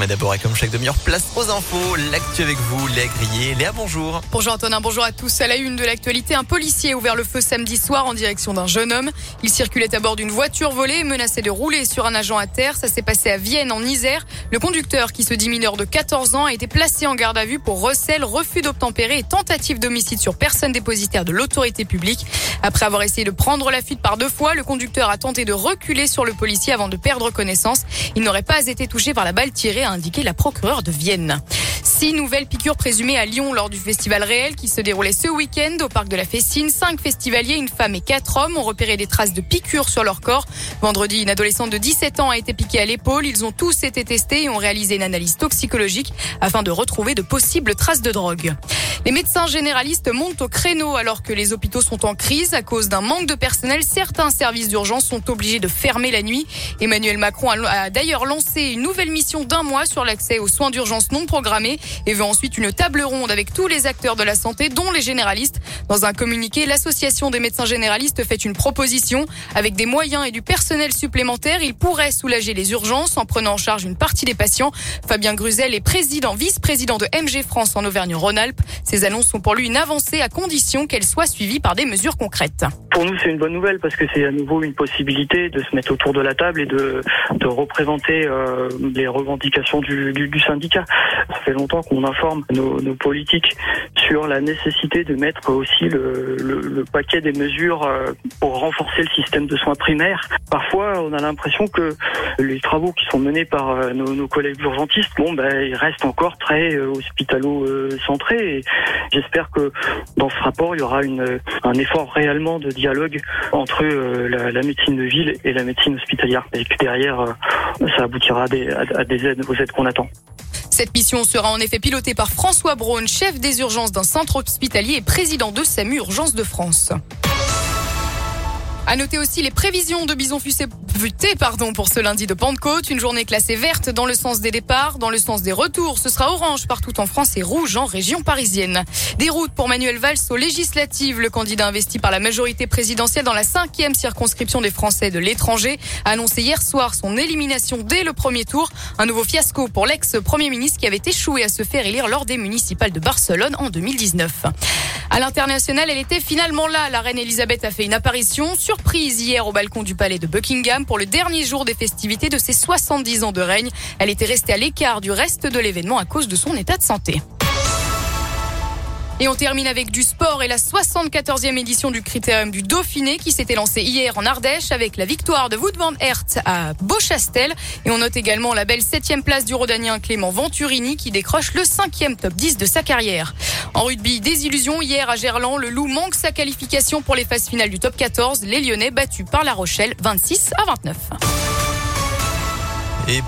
Mais d'abord, et comme chaque demi-heure, place aux infos, l'actu avec vous, Léa Grillet. Léa, bonjour. Bonjour Antonin, bonjour à tous. À la une de l'actualité, un policier a ouvert le feu samedi soir en direction d'un jeune homme. Il circulait à bord d'une voiture volée et menaçait de rouler sur un agent à terre. Ça s'est passé à Vienne, en Isère. Le conducteur, qui se dit mineur de 14 ans, a été placé en garde à vue pour recel, refus d'obtempérer et tentative d'homicide sur personne dépositaire de l'autorité publique. Après avoir essayé de prendre la fuite par deux fois, le conducteur a tenté de reculer sur le policier avant de perdre connaissance. Il n'aurait pas été touché par la balle tirée a indiqué la procureure de Vienne. Six nouvelles piqûres présumées à Lyon lors du festival réel qui se déroulait ce week-end au parc de la Fessine. Cinq festivaliers, une femme et quatre hommes ont repéré des traces de piqûres sur leur corps. Vendredi, une adolescente de 17 ans a été piquée à l'épaule. Ils ont tous été testés et ont réalisé une analyse toxicologique afin de retrouver de possibles traces de drogue. Les médecins généralistes montent au créneau alors que les hôpitaux sont en crise à cause d'un manque de personnel. Certains services d'urgence sont obligés de fermer la nuit. Emmanuel Macron a d'ailleurs lancé une nouvelle mission d'un mois sur l'accès aux soins d'urgence non programmés et veut ensuite une table ronde avec tous les acteurs de la santé, dont les généralistes. Dans un communiqué, l'association des médecins généralistes fait une proposition. Avec des moyens et du personnel supplémentaire, il pourrait soulager les urgences en prenant en charge une partie des patients. Fabien Gruzel est président, vice-président de MG France en Auvergne-Rhône-Alpes. Ces annonces sont pour lui une avancée à condition qu'elles soient suivies par des mesures concrètes. Pour nous, c'est une bonne nouvelle parce que c'est à nouveau une possibilité de se mettre autour de la table et de, représenter euh, les revendications du, syndicat. Ça fait longtemps qu'on informe nos, politiques sur la nécessité de mettre aussi le, paquet des mesures euh, pour renforcer le système de soins primaires. Parfois, on a l'impression que les travaux qui sont menés par euh, nos, collègues urgentistes, bon, ben, ils restent encore très euh, hospitalo-centrés. J'espère que dans ce rapport, il y aura une, un effort réellement de dialogue entre la, médecine de ville et la médecine hospitalière. Et que derrière, ça aboutira à des, à des aides, aux aides qu'on attend. Cette mission sera en effet pilotée par François Braun, chef des urgences d'un centre hospitalier et président de SAMU Urgence de France. À noter aussi les prévisions de bison futé pardon, pour ce lundi de Pentecôte. Une journée classée verte dans le sens des départs, dans le sens des retours. Ce sera orange partout en France et rouge en région parisienne. Des routes pour Manuel Valls aux législatives. Le candidat investi par la majorité présidentielle dans la cinquième circonscription des Français de l'étranger a annoncé hier soir son élimination dès le premier tour. Un nouveau fiasco pour l'ex-premier ministre qui avait échoué à se faire élire lors des municipales de Barcelone en 2019. À l'international, elle était finalement là. La reine Elisabeth a fait une apparition surprise hier au balcon du palais de Buckingham pour le dernier jour des festivités de ses 70 ans de règne. Elle était restée à l'écart du reste de l'événement à cause de son état de santé. Et on termine avec du sport et la 74e édition du Critérium du Dauphiné qui s'était lancée hier en Ardèche avec la victoire de Wout van Aert à Beauchastel. Et on note également la belle 7 place du Rodanien Clément Venturini qui décroche le 5e top 10 de sa carrière. En rugby, désillusion hier à Gerland, le Loup manque sa qualification pour les phases finales du top 14. Les Lyonnais battus par La Rochelle 26 à 29. Et